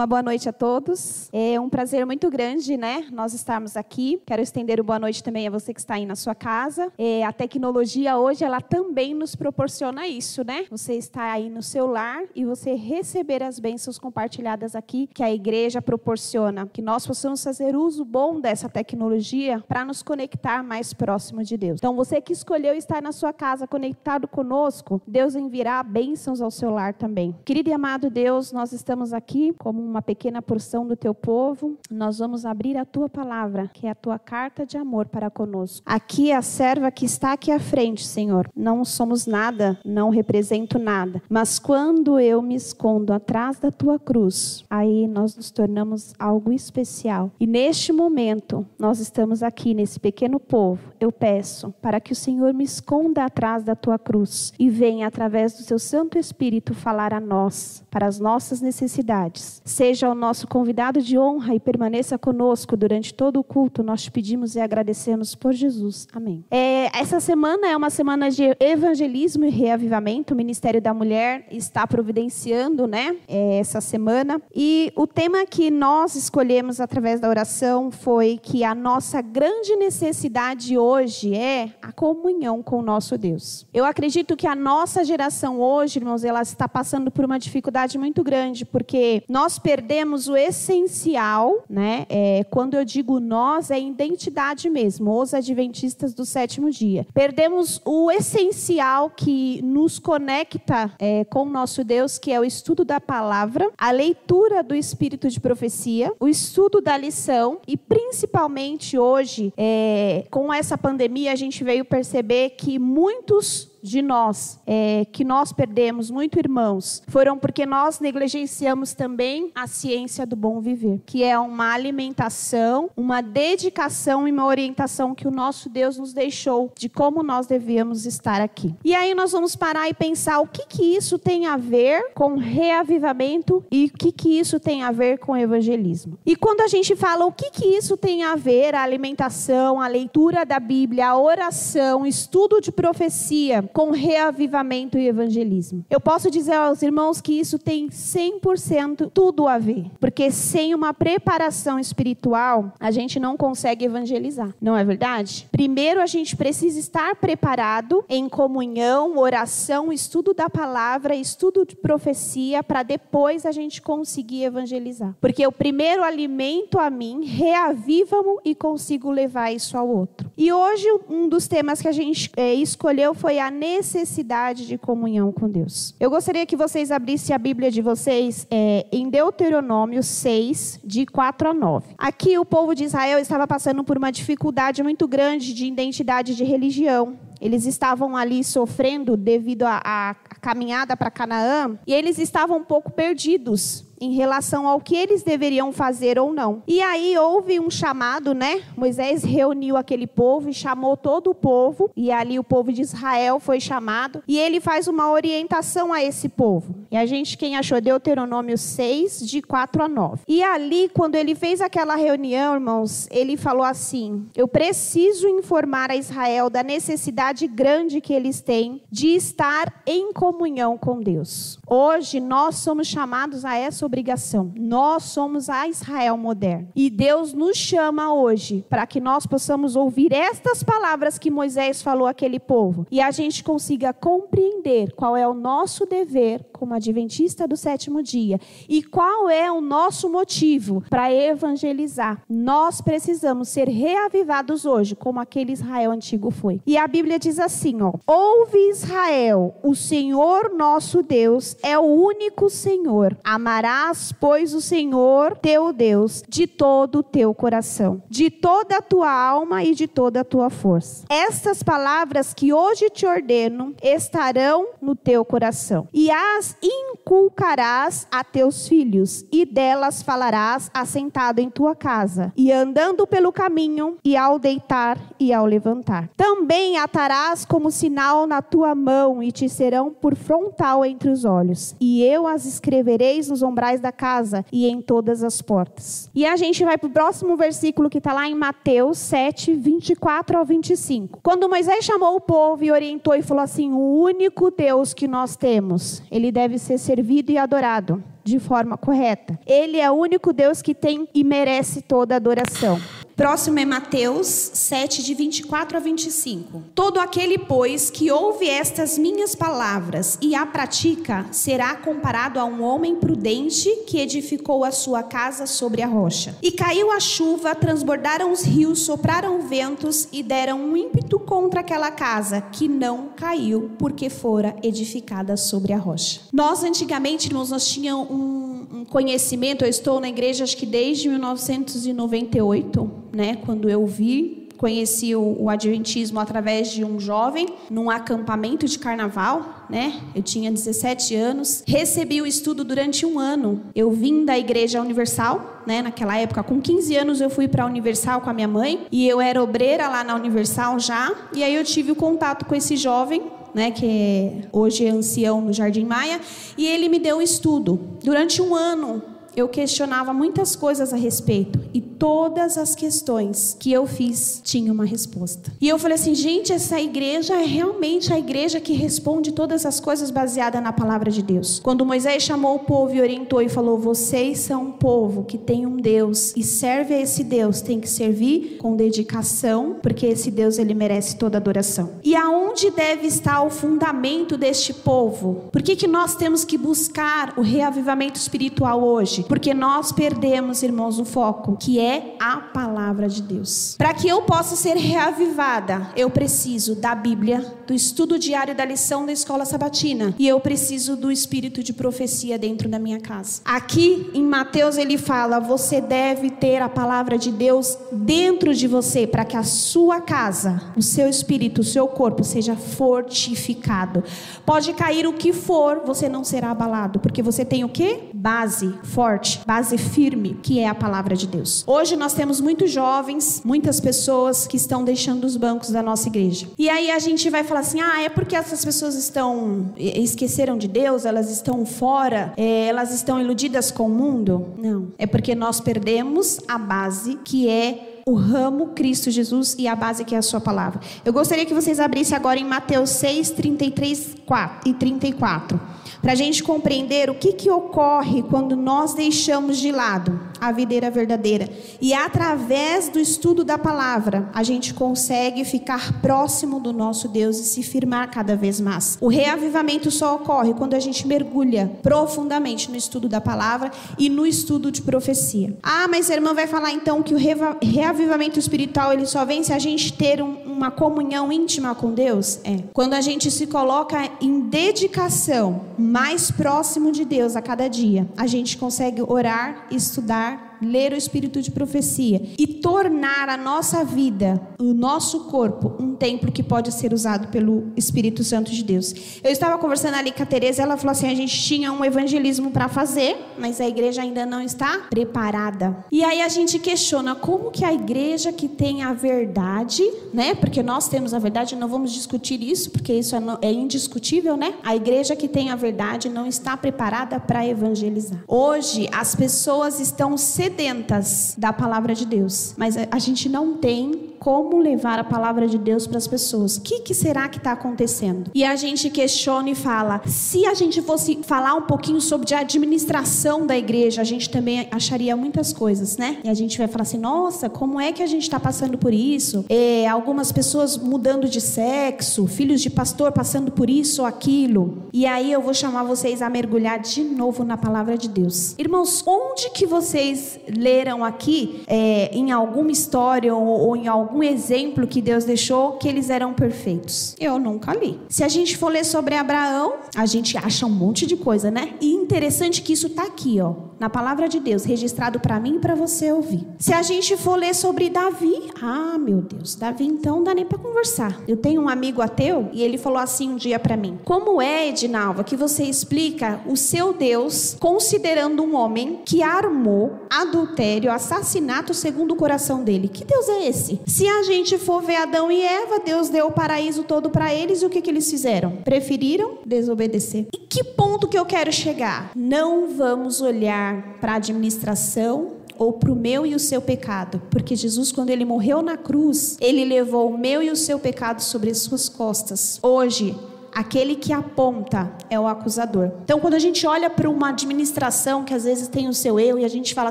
Uma boa noite a todos. É um prazer muito grande, né? Nós estarmos aqui. Quero estender o boa noite também a você que está aí na sua casa. É, a tecnologia hoje, ela também nos proporciona isso, né? Você está aí no seu lar e você receber as bênçãos compartilhadas aqui que a igreja proporciona. Que nós possamos fazer uso bom dessa tecnologia para nos conectar mais próximo de Deus. Então, você que escolheu estar na sua casa conectado conosco, Deus enviará bênçãos ao seu lar também. Querido e amado Deus, nós estamos aqui como uma pequena porção do teu povo, nós vamos abrir a tua palavra, que é a tua carta de amor para conosco. Aqui a serva que está aqui à frente, Senhor, não somos nada, não represento nada, mas quando eu me escondo atrás da tua cruz, aí nós nos tornamos algo especial. E neste momento, nós estamos aqui nesse pequeno povo. Eu peço para que o Senhor me esconda atrás da tua cruz e venha através do seu Santo Espírito falar a nós, para as nossas necessidades seja o nosso convidado de honra e permaneça conosco durante todo o culto. Nós te pedimos e agradecemos por Jesus. Amém. É, essa semana é uma semana de evangelismo e reavivamento. O Ministério da Mulher está providenciando, né, é, essa semana. E o tema que nós escolhemos através da oração foi que a nossa grande necessidade hoje é a comunhão com o nosso Deus. Eu acredito que a nossa geração hoje, irmãos, ela está passando por uma dificuldade muito grande, porque nós perdemos o essencial, né? É, quando eu digo nós, é identidade mesmo, os adventistas do sétimo dia. Perdemos o essencial que nos conecta é, com o nosso Deus, que é o estudo da palavra, a leitura do espírito de profecia, o estudo da lição e principalmente hoje, é, com essa pandemia, a gente veio perceber que muitos de nós, é, que nós perdemos muito irmãos, foram porque nós negligenciamos também a ciência do bom viver, que é uma alimentação, uma dedicação e uma orientação que o nosso Deus nos deixou de como nós devíamos estar aqui. E aí nós vamos parar e pensar o que que isso tem a ver com reavivamento e o que que isso tem a ver com evangelismo. E quando a gente fala o que que isso tem a ver, a alimentação, a leitura da Bíblia, a oração, estudo de profecia, com reavivamento e evangelismo. Eu posso dizer aos irmãos que isso tem 100% tudo a ver, porque sem uma preparação espiritual, a gente não consegue evangelizar, não é verdade? Primeiro a gente precisa estar preparado em comunhão, oração, estudo da palavra, estudo de profecia, para depois a gente conseguir evangelizar. Porque o primeiro alimento a mim, reaviva-me e consigo levar isso ao outro. E hoje um dos temas que a gente é, escolheu foi a necessidade de comunhão com Deus. Eu gostaria que vocês abrissem a Bíblia de vocês é, em Deuteronômio 6, de 4 a 9. Aqui o povo de Israel estava passando por uma dificuldade muito grande de identidade de religião. Eles estavam ali sofrendo devido à caminhada para Canaã e eles estavam um pouco perdidos em relação ao que eles deveriam fazer ou não. E aí houve um chamado, né? Moisés reuniu aquele povo e chamou todo o povo, e ali o povo de Israel foi chamado, e ele faz uma orientação a esse povo. E a gente, quem achou, Deuteronômio 6, de 4 a 9. E ali, quando ele fez aquela reunião, irmãos, ele falou assim: Eu preciso informar a Israel da necessidade grande que eles têm de estar em comunhão com Deus. Hoje nós somos chamados a essa obrigação. Nós somos a Israel moderno. E Deus nos chama hoje para que nós possamos ouvir estas palavras que Moisés falou àquele povo e a gente consiga compreender qual é o nosso dever como adventista do sétimo dia e qual é o nosso motivo para evangelizar. Nós precisamos ser reavivados hoje, como aquele Israel antigo foi. E a Bíblia diz assim, ó: Ouve Israel, o Senhor nosso Deus é o único Senhor. Amará Amarás, pois, o Senhor teu Deus de todo o teu coração, de toda a tua alma e de toda a tua força. Estas palavras que hoje te ordeno estarão no teu coração, e as inculcarás a teus filhos, e delas falarás assentado em tua casa, e andando pelo caminho, e ao deitar e ao levantar. Também atarás como sinal na tua mão, e te serão por frontal entre os olhos, e eu as escrevereis nos ombrais da casa e em todas as portas. E a gente vai para o próximo versículo que está lá em Mateus 7, 24 ao 25. Quando Moisés chamou o povo e orientou e falou assim: O único Deus que nós temos, ele deve ser servido e adorado de forma correta. Ele é o único Deus que tem e merece toda adoração. Próximo é Mateus 7, de 24 a 25. Todo aquele, pois, que ouve estas minhas palavras e a pratica, será comparado a um homem prudente que edificou a sua casa sobre a rocha. E caiu a chuva, transbordaram os rios, sopraram ventos e deram um ímpeto contra aquela casa, que não caiu, porque fora edificada sobre a rocha. Nós, antigamente, irmãos, nós tínhamos um, um conhecimento, eu estou na igreja acho que desde 1998 né, quando eu vi, conheci o, o, adventismo através de um jovem num acampamento de carnaval, né? Eu tinha 17 anos, recebi o estudo durante um ano. Eu vim da Igreja Universal, né? Naquela época, com 15 anos eu fui para a Universal com a minha mãe e eu era obreira lá na Universal já. E aí eu tive o contato com esse jovem né, que é, hoje é ancião no Jardim Maia, e ele me deu o estudo. Durante um ano, eu questionava muitas coisas a respeito e todas as questões que eu fiz tinham uma resposta. E eu falei assim, gente, essa igreja é realmente a igreja que responde todas as coisas baseada na palavra de Deus. Quando Moisés chamou o povo e orientou e falou: "Vocês são um povo que tem um Deus e serve a esse Deus, tem que servir com dedicação, porque esse Deus ele merece toda adoração". E aonde deve estar o fundamento deste povo? Por que que nós temos que buscar o reavivamento espiritual hoje? Porque nós perdemos, irmãos, o foco, que é a palavra de Deus. Para que eu possa ser reavivada, eu preciso da Bíblia, do estudo diário da lição da escola sabatina, e eu preciso do espírito de profecia dentro da minha casa. Aqui em Mateus ele fala: você deve ter a palavra de Deus dentro de você para que a sua casa, o seu espírito, o seu corpo seja fortificado. Pode cair o que for, você não será abalado, porque você tem o que? Base forte base firme, que é a palavra de Deus. Hoje nós temos muitos jovens, muitas pessoas que estão deixando os bancos da nossa igreja. E aí a gente vai falar assim: ah, é porque essas pessoas estão esqueceram de Deus, elas estão fora, é, elas estão iludidas com o mundo? Não. É porque nós perdemos a base que é o ramo Cristo Jesus e a base que é a sua palavra. Eu gostaria que vocês abrissem agora em Mateus 6, 33 4, e 34 para a gente compreender o que, que ocorre quando nós deixamos de lado a videira verdadeira. E através do estudo da palavra, a gente consegue ficar próximo do nosso Deus e se firmar cada vez mais. O reavivamento só ocorre quando a gente mergulha profundamente no estudo da palavra e no estudo de profecia. Ah, mas a irmã vai falar então que o reavivamento espiritual ele só vem se a gente ter um, uma comunhão íntima com Deus? É. Quando a gente se coloca em dedicação mais próximo de Deus a cada dia, a gente consegue orar, estudar ler o espírito de profecia e tornar a nossa vida, o nosso corpo, um templo que pode ser usado pelo Espírito Santo de Deus. Eu estava conversando ali com a Tereza, ela falou assim: a gente tinha um evangelismo para fazer, mas a igreja ainda não está preparada. E aí a gente questiona como que a igreja que tem a verdade, né? Porque nós temos a verdade, não vamos discutir isso, porque isso é, é indiscutível, né? A igreja que tem a verdade não está preparada para evangelizar. Hoje as pessoas estão se sedentas da palavra de Deus, mas a gente não tem como levar a palavra de Deus para as pessoas. O que, que será que está acontecendo? E a gente questiona e fala: se a gente fosse falar um pouquinho sobre a administração da igreja, a gente também acharia muitas coisas, né? E a gente vai falar assim: nossa, como é que a gente está passando por isso? É, algumas pessoas mudando de sexo, filhos de pastor passando por isso ou aquilo. E aí eu vou chamar vocês a mergulhar de novo na palavra de Deus. Irmãos, onde que vocês leram aqui, é, em alguma história ou, ou em algum algum exemplo que Deus deixou que eles eram perfeitos? Eu nunca li. Se a gente for ler sobre Abraão, a gente acha um monte de coisa, né? E interessante que isso está aqui, ó, na palavra de Deus, registrado para mim e para você ouvir. Se a gente for ler sobre Davi, ah, meu Deus, Davi então não dá nem para conversar. Eu tenho um amigo ateu e ele falou assim um dia para mim: Como é, Edinalva, que você explica o seu Deus considerando um homem que armou adultério, assassinato segundo o coração dele? Que Deus é esse? Se a gente for ver Adão e Eva, Deus deu o paraíso todo para eles e o que, que eles fizeram? Preferiram desobedecer. E que ponto que eu quero chegar? Não vamos olhar olhar para a administração ou para o meu e o seu pecado, porque Jesus, quando ele morreu na cruz, ele levou o meu e o seu pecado sobre as suas costas. Hoje, aquele que aponta é o acusador. Então, quando a gente olha para uma administração que às vezes tem o seu eu e a gente fala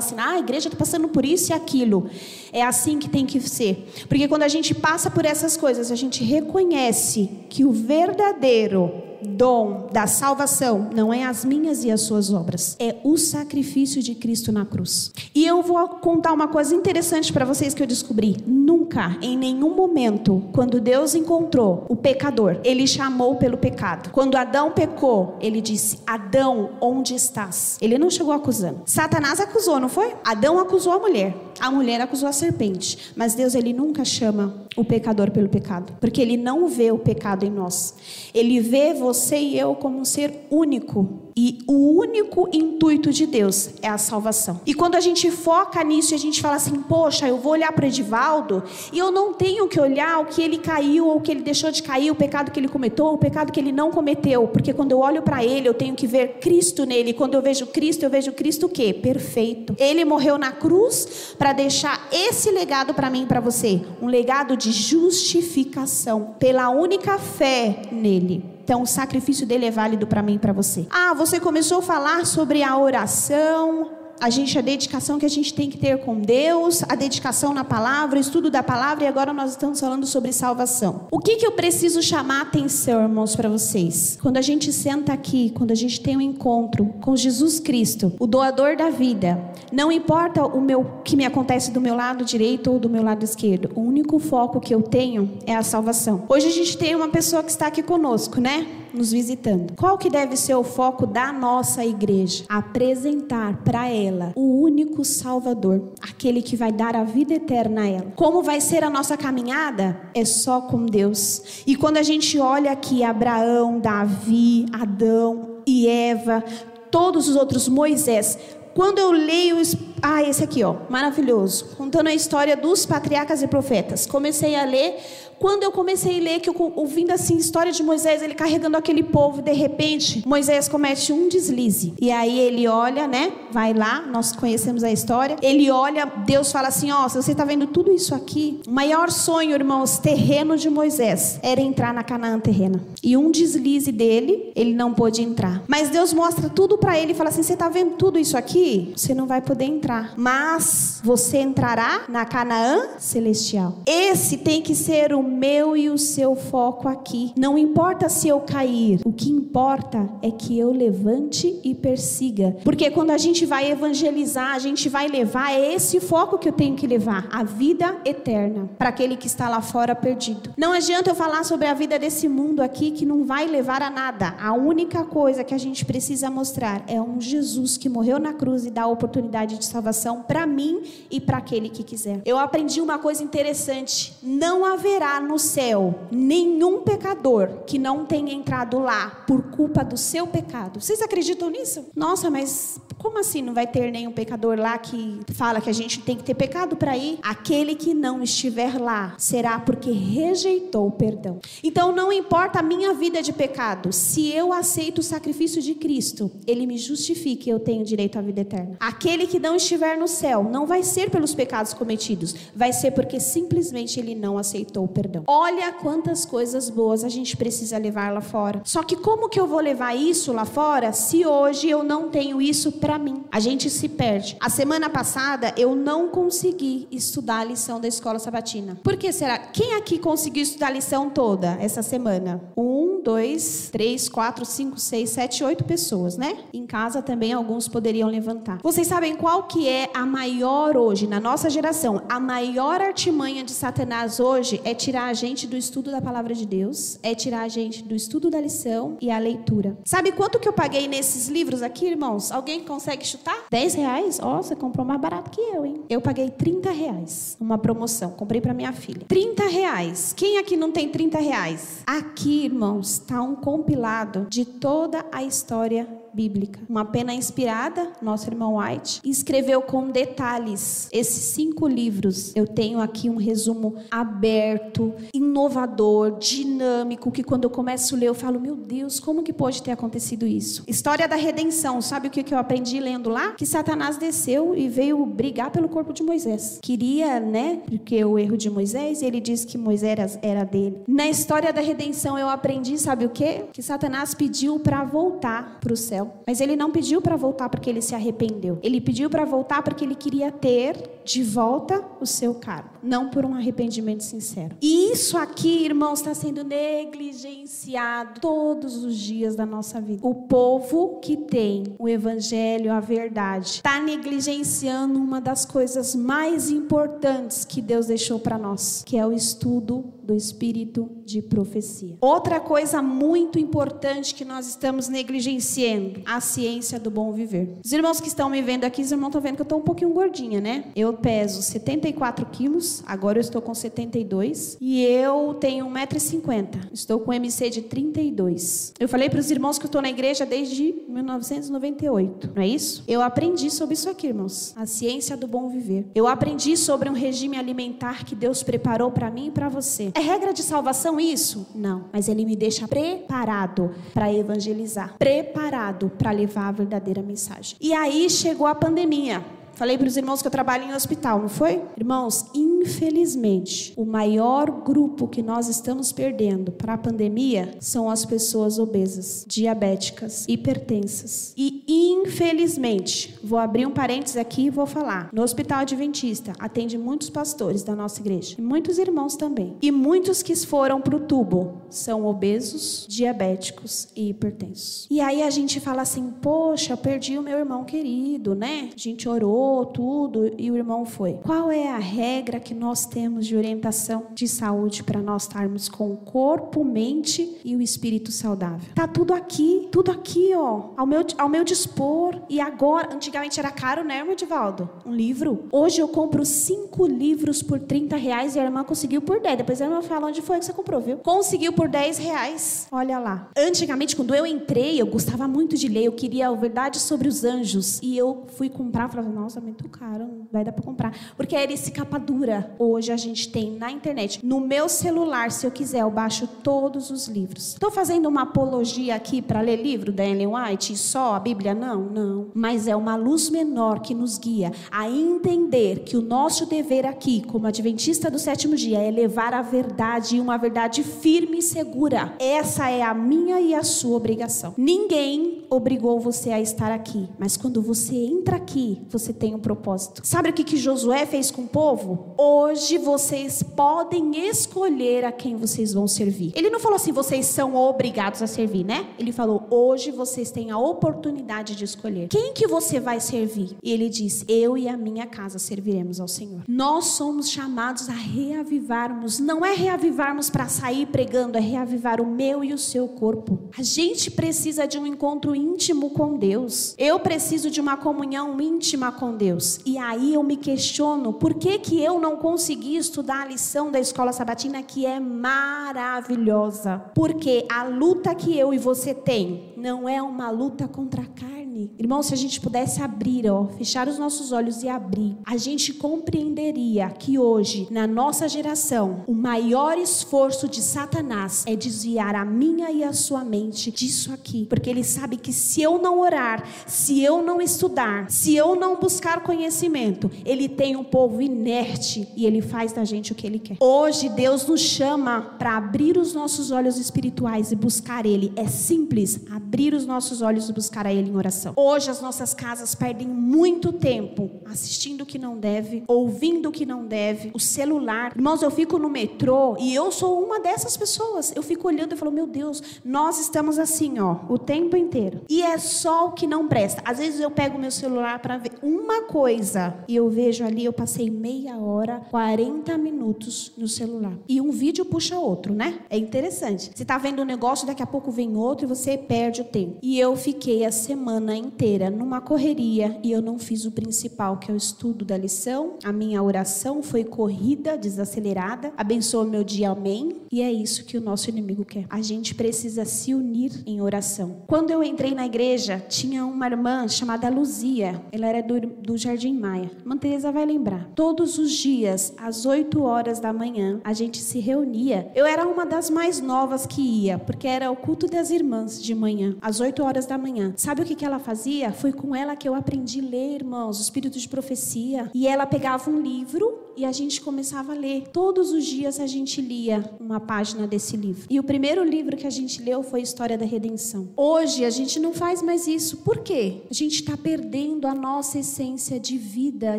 assim, ah, a igreja está passando por isso e aquilo, é assim que tem que ser. Porque quando a gente passa por essas coisas, a gente reconhece que o verdadeiro dom da salvação não é as minhas e as suas obras, é o sacrifício de Cristo na cruz. E eu vou contar uma coisa interessante para vocês que eu descobri. Nunca, em nenhum momento, quando Deus encontrou o pecador, ele chamou pelo pecado. Quando Adão pecou, ele disse: Adão, onde estás? Ele não chegou acusando. Satanás acusou, não foi? Adão acusou a mulher. A mulher acusou a serpente. Mas Deus, ele nunca chama o pecador pelo pecado, porque ele não vê o pecado em nós. Ele vê você e eu como um ser único e o único intuito de Deus é a salvação. E quando a gente foca nisso e a gente fala assim, poxa, eu vou olhar para Edivaldo e eu não tenho que olhar o que ele caiu ou o que ele deixou de cair, o pecado que ele cometeu, o pecado que ele não cometeu, porque quando eu olho para ele, eu tenho que ver Cristo nele. E quando eu vejo Cristo, eu vejo Cristo o quê? Perfeito. Ele morreu na cruz para deixar esse legado para mim e para você, um legado de justificação pela única fé nele. Então, o sacrifício dele é válido para mim e para você. Ah, você começou a falar sobre a oração, a gente a dedicação que a gente tem que ter com Deus, a dedicação na palavra, o estudo da palavra e agora nós estamos falando sobre salvação. O que que eu preciso chamar atenção, irmãos, para vocês? Quando a gente senta aqui, quando a gente tem um encontro com Jesus Cristo, o doador da vida, não importa o meu que me acontece do meu lado direito ou do meu lado esquerdo, o único foco que eu tenho é a salvação. Hoje a gente tem uma pessoa que está aqui conosco, né? Nos visitando. Qual que deve ser o foco da nossa igreja? Apresentar para ela o único Salvador, aquele que vai dar a vida eterna a ela. Como vai ser a nossa caminhada? É só com Deus. E quando a gente olha aqui Abraão, Davi, Adão e Eva, todos os outros, Moisés, quando eu leio, ah, esse aqui, ó, maravilhoso, contando a história dos patriarcas e profetas. Comecei a ler, quando eu comecei a ler, que eu ouvindo assim, história de Moisés, ele carregando aquele povo, de repente, Moisés comete um deslize. E aí ele olha, né? Vai lá, nós conhecemos a história. Ele olha, Deus fala assim: ó, oh, se você está vendo tudo isso aqui, o maior sonho, irmãos, terreno de Moisés era entrar na Canaã terrena. E um deslize dele, ele não pôde entrar. Mas Deus mostra tudo para ele e fala assim: você está vendo tudo isso aqui? Você não vai poder entrar. Mas você entrará na Canaã celestial. Esse tem que ser o meu e o seu foco aqui. Não importa se eu cair, o que importa é que eu levante e persiga. Porque quando a gente vai evangelizar, a gente vai levar, é esse foco que eu tenho que levar, a vida eterna, para aquele que está lá fora perdido. Não adianta eu falar sobre a vida desse mundo aqui que não vai levar a nada. A única coisa que a gente precisa mostrar é um Jesus que morreu na cruz e dá a oportunidade de salvação para mim e para aquele que quiser. Eu aprendi uma coisa interessante: não haverá no céu nenhum pecador que não tenha entrado lá por culpa do seu pecado. Vocês acreditam nisso? Nossa, mas como assim não vai ter nenhum pecador lá que fala que a gente tem que ter pecado para ir? Aquele que não estiver lá será porque rejeitou o perdão. Então não importa a minha vida de pecado, se eu aceito o sacrifício de Cristo, ele me justifica e eu tenho direito à vida eterna. Aquele que não estiver no céu não vai ser pelos pecados cometidos, vai ser porque simplesmente ele não aceitou o perdão perdão. Olha quantas coisas boas a gente precisa levar lá fora. Só que como que eu vou levar isso lá fora se hoje eu não tenho isso para mim? A gente se perde. A semana passada eu não consegui estudar a lição da escola sabatina. Por que será? Quem aqui conseguiu estudar a lição toda essa semana? Um, dois, três, quatro, cinco, seis, sete, oito pessoas, né? Em casa também alguns poderiam levantar. Vocês sabem qual que é a maior hoje na nossa geração? A maior artimanha de Satanás hoje é tirar a gente do estudo da palavra de Deus, é tirar a gente do estudo da lição e a leitura. Sabe quanto que eu paguei nesses livros aqui, irmãos? Alguém consegue chutar? 10 reais? Ó, oh, você comprou mais barato que eu, hein? Eu paguei 30 reais. Uma promoção. Comprei para minha filha. 30 reais. Quem aqui não tem 30 reais? Aqui, irmãos, está um compilado de toda a história bíblica. Uma pena inspirada, nosso irmão White, escreveu com detalhes esses cinco livros. Eu tenho aqui um resumo aberto, inovador, dinâmico, que quando eu começo a ler, eu falo, meu Deus, como que pode ter acontecido isso? História da redenção, sabe o que eu aprendi lendo lá? Que Satanás desceu e veio brigar pelo corpo de Moisés. Queria, né? Porque o erro de Moisés, ele disse que Moisés era dele. Na história da redenção, eu aprendi, sabe o que? Que Satanás pediu para voltar para o céu. Mas ele não pediu para voltar porque ele se arrependeu. Ele pediu para voltar porque ele queria ter de volta o seu cargo, não por um arrependimento sincero. E isso aqui, irmãos, está sendo negligenciado todos os dias da nossa vida. O povo que tem o evangelho, a verdade, está negligenciando uma das coisas mais importantes que Deus deixou para nós, que é o estudo do espírito de profecia. Outra coisa muito importante que nós estamos negligenciando, a ciência do bom viver. Os irmãos que estão me vendo aqui, os irmãos estão vendo que eu estou um pouquinho gordinha, né? Eu peso 74 quilos, agora eu estou com 72 e eu tenho 1,50m. Estou com MC de 32. Eu falei para os irmãos que eu estou na igreja desde 1998, não é isso? Eu aprendi sobre isso aqui, irmãos. A ciência do bom viver. Eu aprendi sobre um regime alimentar que Deus preparou para mim e para você. É regra de salvação isso? Não. Mas ele me deixa preparado para evangelizar, preparado para levar a verdadeira mensagem. E aí chegou a pandemia. Falei para os irmãos que eu trabalho em hospital, não foi? Irmãos, infelizmente, o maior grupo que nós estamos perdendo para a pandemia são as pessoas obesas, diabéticas, hipertensas. E infelizmente, vou abrir um parênteses aqui e vou falar. No Hospital Adventista atende muitos pastores da nossa igreja, e muitos irmãos também. E muitos que foram para o tubo são obesos, diabéticos e hipertensos. E aí a gente fala assim: "Poxa, perdi o meu irmão querido, né? A gente orou tudo e o irmão foi. Qual é a regra que nós temos de orientação de saúde para nós estarmos com o corpo, mente e o espírito saudável? Tá tudo aqui, tudo aqui, ó, ao meu, ao meu dispor. E agora, antigamente era caro, né, irmão Divaldo? Um livro. Hoje eu compro cinco livros por 30 reais e a irmã conseguiu por 10. Depois a irmã fala onde foi que você comprou, viu? Conseguiu por 10 reais. Olha lá. Antigamente, quando eu entrei, eu gostava muito de ler. Eu queria a verdade sobre os anjos. E eu fui comprar, falava, nossa, muito caro, não vai dar para comprar. Porque era esse capa dura. Hoje a gente tem na internet. No meu celular, se eu quiser, eu baixo todos os livros. Estou fazendo uma apologia aqui para ler livro da Ellen White só a Bíblia? Não, não. Mas é uma luz menor que nos guia a entender que o nosso dever aqui, como adventista do sétimo dia, é levar a verdade e uma verdade firme e segura. Essa é a minha e a sua obrigação. Ninguém obrigou você a estar aqui, mas quando você entra aqui, você tem um propósito. Sabe o que, que Josué fez com o povo? Hoje vocês podem escolher a quem vocês vão servir. Ele não falou assim, vocês são obrigados a servir, né? Ele falou, hoje vocês têm a oportunidade de escolher. Quem que você vai servir? E ele disse, eu e a minha casa serviremos ao Senhor. Nós somos chamados a reavivarmos. Não é reavivarmos para sair pregando, é reavivar o meu e o seu corpo. A gente precisa de um encontro íntimo com Deus. Eu preciso de uma comunhão íntima com Deus. E aí eu me questiono por que, que eu não consegui estudar a lição da escola sabatina que é maravilhosa. Porque a luta que eu e você tem não é uma luta contra a carne. Irmão, se a gente pudesse abrir, ó, fechar os nossos olhos e abrir, a gente compreenderia que hoje, na nossa geração, o maior esforço de Satanás é desviar a minha e a sua mente disso aqui. Porque ele sabe que se eu não orar, se eu não estudar, se eu não buscar conhecimento, ele tem um povo inerte e ele faz da gente o que ele quer. Hoje Deus nos chama para abrir os nossos olhos espirituais e buscar ele. É simples, abrir os nossos olhos e buscar a ele em oração. Hoje as nossas casas perdem muito tempo assistindo o que não deve, ouvindo o que não deve, o celular. Irmãos, eu fico no metrô e eu sou uma dessas pessoas. Eu fico olhando e falo, meu Deus, nós estamos assim, ó, o tempo inteiro. E é só o que não presta. Às vezes eu pego meu celular para ver uma coisa e eu vejo ali, eu passei meia hora, 40 minutos no celular. E um vídeo puxa outro, né? É interessante. Você está vendo um negócio, daqui a pouco vem outro e você perde o tempo. E eu fiquei a semana inteira numa correria e eu não fiz o principal, que é o estudo da lição. A minha oração foi corrida, desacelerada. Abençoa meu dia, amém. E é isso que o nosso inimigo quer. A gente precisa se unir em oração. Quando eu entrei na igreja, tinha uma irmã chamada Luzia. Ela era do, do Jardim Maia. Irmã Teresa vai lembrar. Todos os dias, às 8 horas da manhã, a gente se reunia. Eu era uma das mais novas que ia, porque era o culto das irmãs de manhã, às 8 horas da manhã. Sabe o que, que ela fazia? Foi com ela que eu aprendi a ler, irmãos, o espírito de profecia. E ela pegava um livro e a gente começava a ler. Todos os dias a gente lia uma página desse livro. E o primeiro livro que a gente leu foi História da Redenção. Hoje a gente não faz mais isso. Por quê? A gente está perdendo a nossa essência de vida,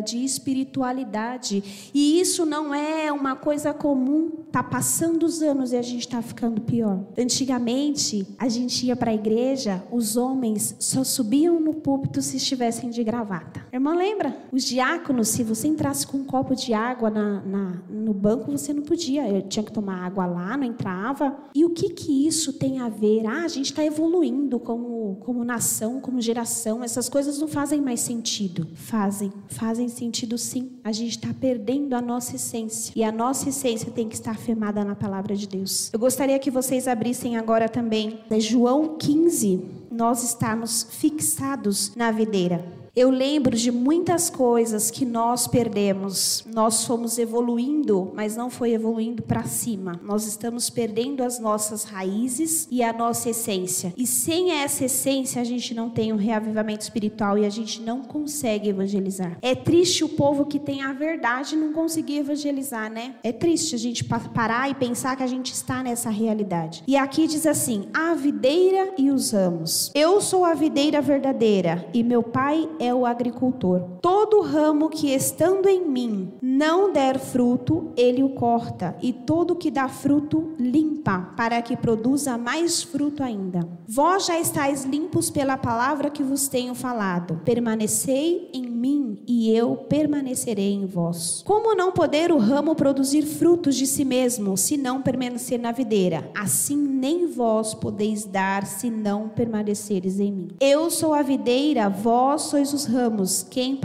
de espiritualidade. E isso não é uma coisa comum. Tá passando os anos e a gente está ficando pior. Antigamente, a gente ia para a igreja, os homens só subiam no púlpito se estivessem de gravata. Irmã, lembra? Os diáconos, se você entrasse com um copo de água, na, na, no banco, você não podia. Eu tinha que tomar água lá, não entrava. E o que, que isso tem a ver? Ah, a gente está evoluindo como, como nação, como geração. Essas coisas não fazem mais sentido. Fazem. Fazem sentido sim. A gente está perdendo a nossa essência. E a nossa essência tem que estar firmada na palavra de Deus. Eu gostaria que vocês abrissem agora também né, João 15. Nós estamos fixados na videira. Eu lembro de muitas coisas que nós perdemos. Nós fomos evoluindo, mas não foi evoluindo para cima. Nós estamos perdendo as nossas raízes e a nossa essência. E sem essa essência, a gente não tem um reavivamento espiritual e a gente não consegue evangelizar. É triste o povo que tem a verdade não conseguir evangelizar, né? É triste a gente parar e pensar que a gente está nessa realidade. E aqui diz assim: a videira e os ramos. Eu sou a videira verdadeira e meu pai é o agricultor. Todo ramo que estando em mim não der fruto, ele o corta, e todo que dá fruto, limpa, para que produza mais fruto ainda. Vós já estáis limpos pela palavra que vos tenho falado. Permanecei em mim, e eu permanecerei em vós. Como não poder o ramo produzir frutos de si mesmo, se não permanecer na videira? Assim nem vós podeis dar, se não permaneceres em mim. Eu sou a videira, vós sois os ramos, quem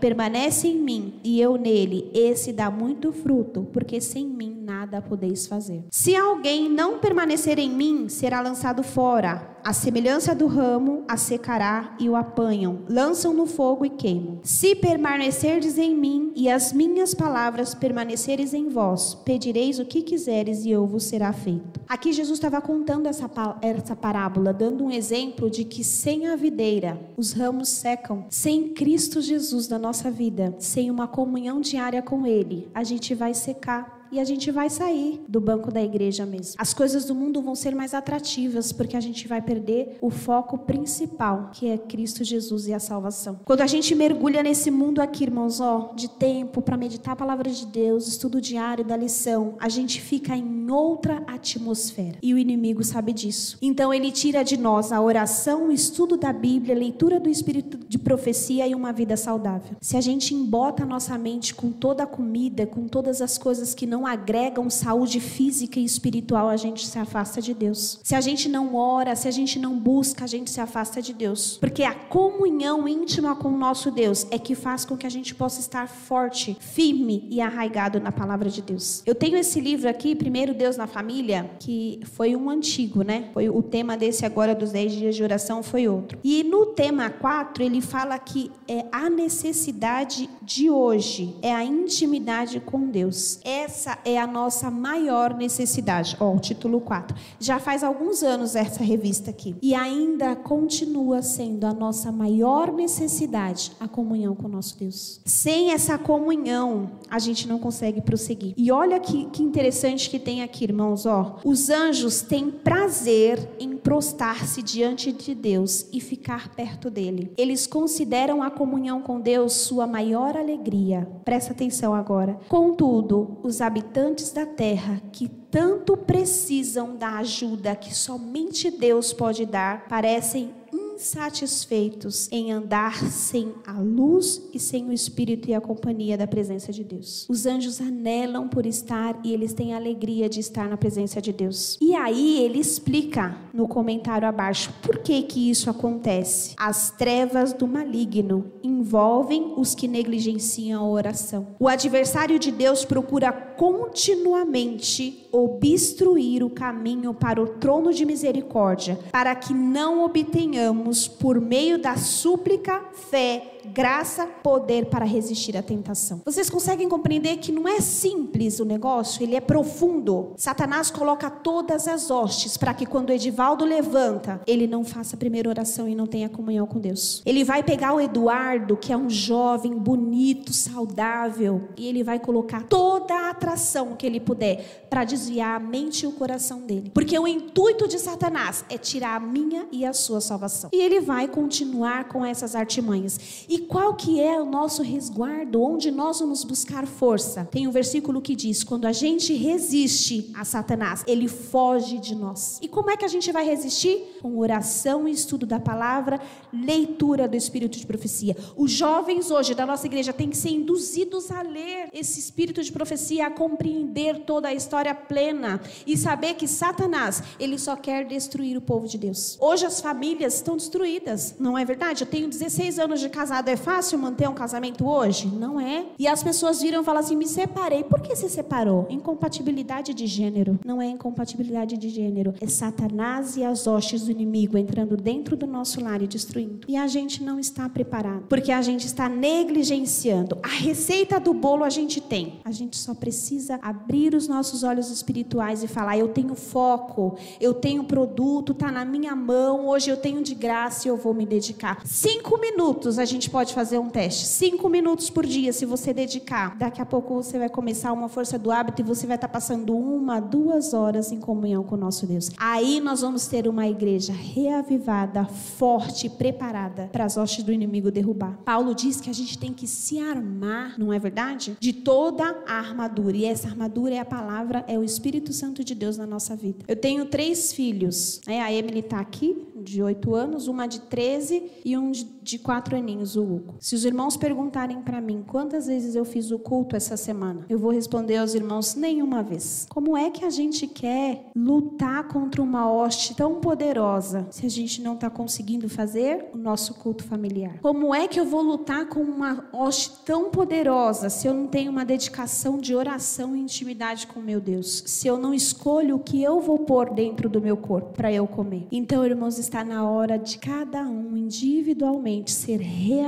permanece em mim e eu nele, esse dá muito fruto, porque sem mim nada podeis fazer. Se alguém não permanecer em mim, será lançado fora. A semelhança do ramo, a secará e o apanham, lançam no fogo e queimam. Se permanecerdes em mim e as minhas palavras permaneceres em vós, pedireis o que quiseres e eu vos será feito. Aqui Jesus estava contando essa, essa parábola, dando um exemplo de que sem a videira, os ramos secam. Sem Cristo Jesus na nossa vida, sem uma comunhão diária com Ele, a gente vai secar e a gente vai sair do banco da igreja mesmo. As coisas do mundo vão ser mais atrativas porque a gente vai perder o foco principal, que é Cristo Jesus e a salvação. Quando a gente mergulha nesse mundo aqui, irmãos, ó, de tempo para meditar a palavra de Deus, estudo diário da lição, a gente fica em outra atmosfera. E o inimigo sabe disso. Então ele tira de nós a oração, o estudo da Bíblia, a leitura do espírito de profecia e uma vida saudável. Se a gente embota a nossa mente com toda a comida, com todas as coisas que não não agregam saúde física e espiritual, a gente se afasta de Deus. Se a gente não ora, se a gente não busca, a gente se afasta de Deus. Porque a comunhão íntima com o nosso Deus é que faz com que a gente possa estar forte, firme e arraigado na palavra de Deus. Eu tenho esse livro aqui, Primeiro Deus na Família, que foi um antigo, né? Foi o tema desse agora dos 10 dias de oração foi outro. E no tema 4, ele fala que é a necessidade de hoje, é a intimidade com Deus. Essa essa é a nossa maior necessidade. Ó, oh, o título 4. Já faz alguns anos essa revista aqui. E ainda continua sendo a nossa maior necessidade a comunhão com o nosso Deus. Sem essa comunhão, a gente não consegue prosseguir. E olha que, que interessante que tem aqui, irmãos. Ó, os anjos têm prazer em prostrar-se diante de Deus e ficar perto dele. Eles consideram a comunhão com Deus sua maior alegria. Presta atenção agora. Contudo, os habitantes habitantes da terra que tanto precisam da ajuda que somente Deus pode dar, parecem insatisfeitos em andar sem a luz e sem o espírito e a companhia da presença de Deus. Os anjos anelam por estar e eles têm a alegria de estar na presença de Deus. E aí ele explica no comentário abaixo por que que isso acontece. As trevas do maligno envolvem os que negligenciam a oração. O adversário de Deus procura continuamente obstruir o caminho para o trono de misericórdia, para que não obtenhamos por meio da súplica, fé graça, poder para resistir à tentação. Vocês conseguem compreender que não é simples o negócio, ele é profundo. Satanás coloca todas as hostes para que quando Edivaldo levanta, ele não faça a primeira oração e não tenha comunhão com Deus. Ele vai pegar o Eduardo, que é um jovem bonito, saudável, e ele vai colocar toda a atração que ele puder para desviar a mente e o coração dele. Porque o intuito de Satanás é tirar a minha e a sua salvação. E ele vai continuar com essas artimanhas. E qual que é o nosso resguardo? Onde nós vamos buscar força? Tem um versículo que diz: quando a gente resiste a Satanás, ele foge de nós. E como é que a gente vai resistir? Com oração e estudo da palavra, leitura do espírito de profecia. Os jovens hoje da nossa igreja têm que ser induzidos a ler esse espírito de profecia, a compreender toda a história plena e saber que Satanás, ele só quer destruir o povo de Deus. Hoje as famílias estão destruídas, não é verdade? Eu tenho 16 anos de casado casado é fácil manter um casamento hoje? Não é. E as pessoas viram e falam assim: me separei. Por que se separou? Incompatibilidade de gênero. Não é incompatibilidade de gênero. É Satanás e as hostes do inimigo entrando dentro do nosso lar e destruindo. E a gente não está preparado. Porque a gente está negligenciando. A receita do bolo a gente tem. A gente só precisa abrir os nossos olhos espirituais e falar: eu tenho foco, eu tenho produto, está na minha mão, hoje eu tenho de graça e eu vou me dedicar. Cinco minutos a gente pode fazer um teste. Cinco minutos por dia, se você dedicar. Daqui a pouco você vai começar uma força do hábito e você vai estar passando uma, duas horas em comunhão com o nosso Deus. Aí nós vamos ter uma igreja reavivada, forte, preparada para as hostes do inimigo derrubar. Paulo diz que a gente tem que se armar, não é verdade? De toda a armadura. E essa armadura é a palavra, é o Espírito Santo de Deus na nossa vida. Eu tenho três filhos. Né? A Emily está aqui, de oito anos, uma de 13 e um de quatro aninhos, o Hugo. Se os irmãos perguntarem para mim quantas vezes eu fiz o culto essa semana, eu vou responder aos irmãos nenhuma vez. Como é que a gente quer lutar contra uma hoste tão poderosa se a gente não está conseguindo fazer o nosso culto familiar? Como é que eu vou lutar com uma hoste tão poderosa se eu não tenho uma dedicação de oração e intimidade com meu Deus? Se eu não escolho o que eu vou pôr dentro do meu corpo para eu comer? Então, irmãos, está na hora de cada um individualmente ser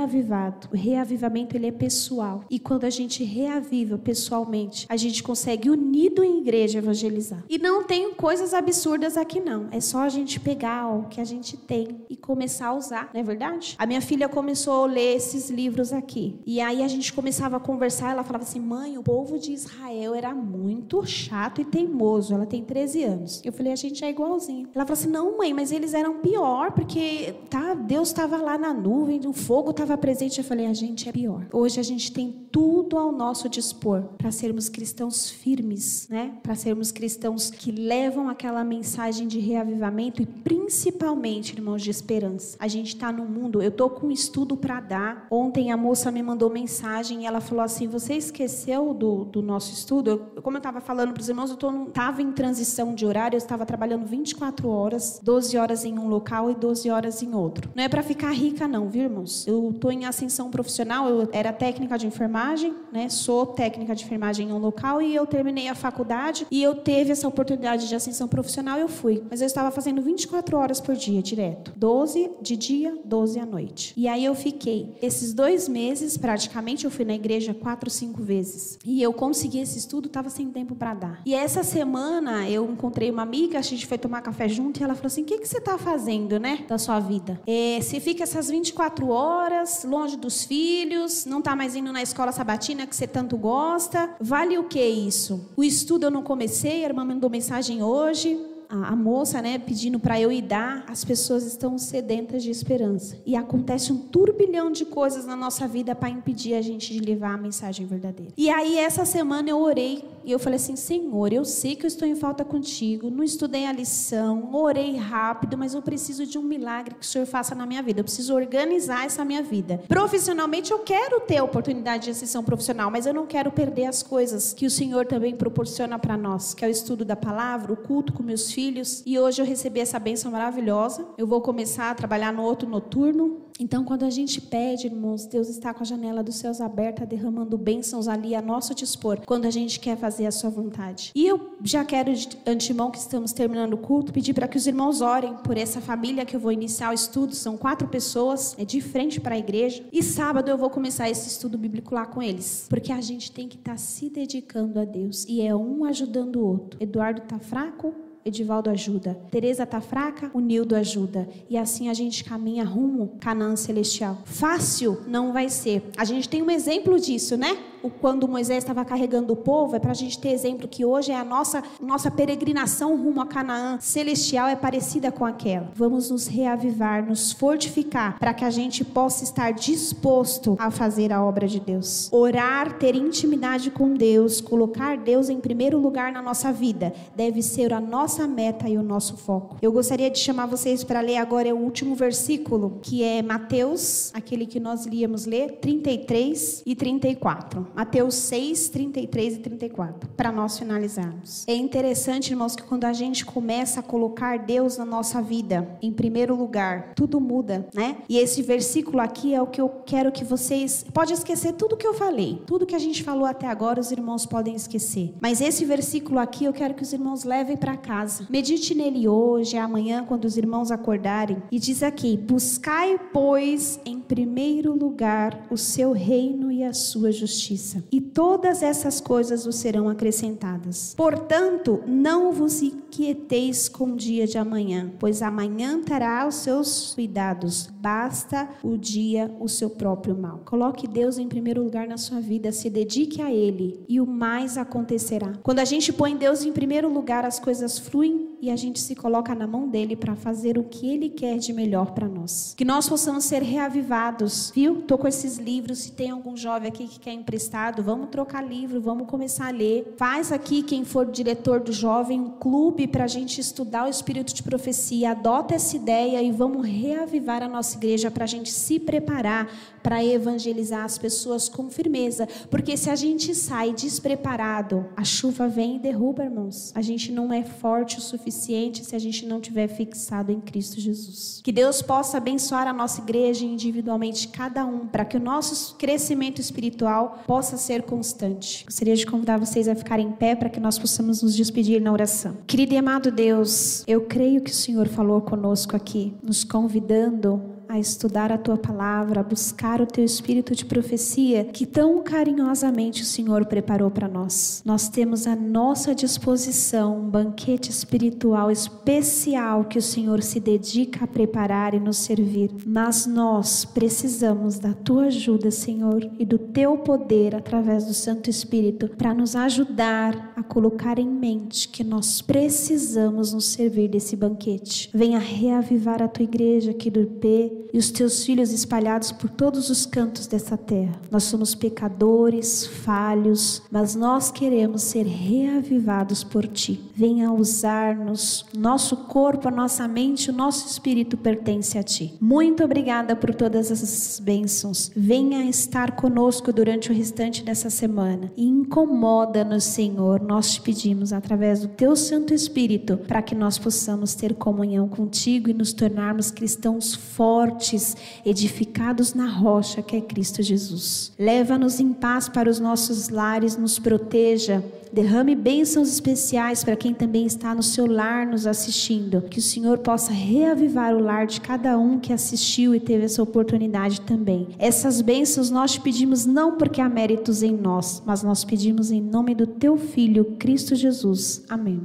reavivado. O reavivamento ele é pessoal. E quando a gente reaviva pessoalmente, a gente consegue unido em igreja evangelizar. E não tem coisas absurdas aqui não. É só a gente pegar o que a gente tem e começar a usar, não é verdade? A minha filha começou a ler esses livros aqui. E aí a gente começava a conversar, ela falava assim: "Mãe, o povo de Israel era muito chato e teimoso". Ela tem 13 anos. Eu falei: "A gente é igualzinho". Ela falou assim: "Não, mãe, mas eles eram pior, porque tá, Deus estava lá na nuvem, o fogo estava presente. Eu falei, a gente é pior. Hoje a gente tem tudo ao nosso dispor para sermos cristãos firmes, né? Para sermos cristãos que levam aquela mensagem de reavivamento e principalmente, irmãos, de esperança. A gente está no mundo, eu tô com um estudo para dar. Ontem a moça me mandou mensagem e ela falou assim: "Você esqueceu do, do nosso estudo?" Eu, como eu estava falando para os irmãos, eu tô tava em transição de horário, eu estava trabalhando 24 horas, 12 horas em um local e 12 horas em outro. Não é para ficar rica não, viu, irmãos? Eu estou em ascensão profissional, eu era técnica de enfermagem, né? Sou técnica de enfermagem em um local e eu terminei a faculdade e eu teve essa oportunidade de ascensão profissional, eu fui. Mas eu estava fazendo 24 horas por dia, direto. 12 de dia, 12 à noite. E aí eu fiquei. Esses dois meses, praticamente, eu fui na igreja quatro, cinco vezes. E eu consegui esse estudo, estava sem tempo para dar. E essa semana eu encontrei uma amiga, a gente foi tomar café junto e ela falou assim: o que, que você fazendo? fazendo, né, da sua vida. É, se fica essas 24 horas longe dos filhos, não está mais indo na escola sabatina que você tanto gosta, vale o que isso? O estudo eu não comecei, a irmã mandou mensagem hoje, a, moça, né, pedindo para eu ir dar, as pessoas estão sedentas de esperança. E acontece um turbilhão de coisas na nossa vida para impedir a gente de levar a mensagem verdadeira. E aí, essa semana eu orei e eu falei assim: Senhor, eu sei que eu estou em falta contigo, não estudei a lição, orei rápido, mas eu preciso de um milagre que o Senhor faça na minha vida. Eu preciso organizar essa minha vida. Profissionalmente, eu quero ter a oportunidade de ascensão profissional, mas eu não quero perder as coisas que o Senhor também proporciona para nós, que é o estudo da palavra, o culto com meus filhos. E hoje eu recebi essa bênção maravilhosa. Eu vou começar a trabalhar no outro noturno. Então, quando a gente pede, irmãos, Deus está com a janela dos céus aberta, derramando bênçãos ali a nosso dispor, quando a gente quer fazer a sua vontade. E eu já quero, de antemão, que estamos terminando o culto, pedir para que os irmãos orem por essa família que eu vou iniciar o estudo. São quatro pessoas, é de frente para a igreja. E sábado eu vou começar esse estudo bíblico lá com eles. Porque a gente tem que estar tá se dedicando a Deus. E é um ajudando o outro. Eduardo está fraco, Edivaldo ajuda. Teresa tá fraca, o Nildo ajuda. E assim a gente caminha rumo Canaã celestial. Fácil não vai ser. A gente tem um exemplo disso, né? Quando Moisés estava carregando o povo, é para a gente ter exemplo que hoje é a nossa nossa peregrinação rumo a Canaã celestial é parecida com aquela. Vamos nos reavivar, nos fortificar para que a gente possa estar disposto a fazer a obra de Deus. Orar, ter intimidade com Deus, colocar Deus em primeiro lugar na nossa vida, deve ser a nossa meta e o nosso foco. Eu gostaria de chamar vocês para ler agora o último versículo, que é Mateus, aquele que nós iríamos ler, 33 e 34. Mateus 6, 33 e 34, para nós finalizarmos. É interessante, irmãos, que quando a gente começa a colocar Deus na nossa vida em primeiro lugar, tudo muda, né? E esse versículo aqui é o que eu quero que vocês. Pode esquecer tudo que eu falei, tudo que a gente falou até agora, os irmãos podem esquecer. Mas esse versículo aqui eu quero que os irmãos levem para casa. Medite nele hoje, amanhã, quando os irmãos acordarem. E diz aqui: Buscai, pois, em primeiro lugar o seu reino e a sua justiça, e todas essas coisas vos serão acrescentadas. Portanto, não vos inquieteis com o dia de amanhã, pois amanhã terá os seus cuidados. Basta o dia o seu próprio mal. Coloque Deus em primeiro lugar na sua vida, se dedique a Ele e o mais acontecerá. Quando a gente põe Deus em primeiro lugar, as coisas fluem e a gente se coloca na mão dele para fazer o que ele quer de melhor para nós. Que nós possamos ser reavivados, viu? Tô com esses livros, se tem algum jovem aqui que quer emprestado, vamos trocar livro, vamos começar a ler. Faz aqui quem for diretor do jovem um clube para a gente estudar o espírito de profecia. Adota essa ideia e vamos reavivar a nossa igreja para a gente se preparar para evangelizar as pessoas com firmeza, porque se a gente sai despreparado, a chuva vem e derruba, irmãos. A gente não é forte o suficiente se a gente não tiver fixado em Cristo Jesus. Que Deus possa abençoar a nossa igreja individualmente cada um, para que o nosso crescimento espiritual possa ser constante. Gostaria de convidar vocês a ficarem em pé para que nós possamos nos despedir na oração. Querido e amado Deus, eu creio que o Senhor falou conosco aqui, nos convidando a estudar a tua palavra, a buscar o teu espírito de profecia que tão carinhosamente o Senhor preparou para nós. Nós temos à nossa disposição um banquete espiritual especial que o Senhor se dedica a preparar e nos servir. Mas nós precisamos da tua ajuda, Senhor, e do teu poder através do Santo Espírito para nos ajudar a colocar em mente que nós precisamos nos servir desse banquete. Venha reavivar a tua igreja aqui do IP e os teus filhos espalhados por todos os cantos dessa terra. Nós somos pecadores, falhos, mas nós queremos ser reavivados por ti. Venha usar-nos, nosso corpo, a nossa mente, o nosso espírito pertence a ti. Muito obrigada por todas essas bênçãos. Venha estar conosco durante o restante dessa semana incomoda-nos, Senhor. Nós te pedimos através do teu Santo Espírito para que nós possamos ter comunhão contigo e nos tornarmos cristãos fortes fortes, edificados na rocha que é Cristo Jesus. Leva-nos em paz para os nossos lares, nos proteja. Derrame bênçãos especiais para quem também está no seu lar nos assistindo. Que o Senhor possa reavivar o lar de cada um que assistiu e teve essa oportunidade também. Essas bênçãos nós te pedimos não porque há méritos em nós, mas nós pedimos em nome do teu Filho, Cristo Jesus. Amém.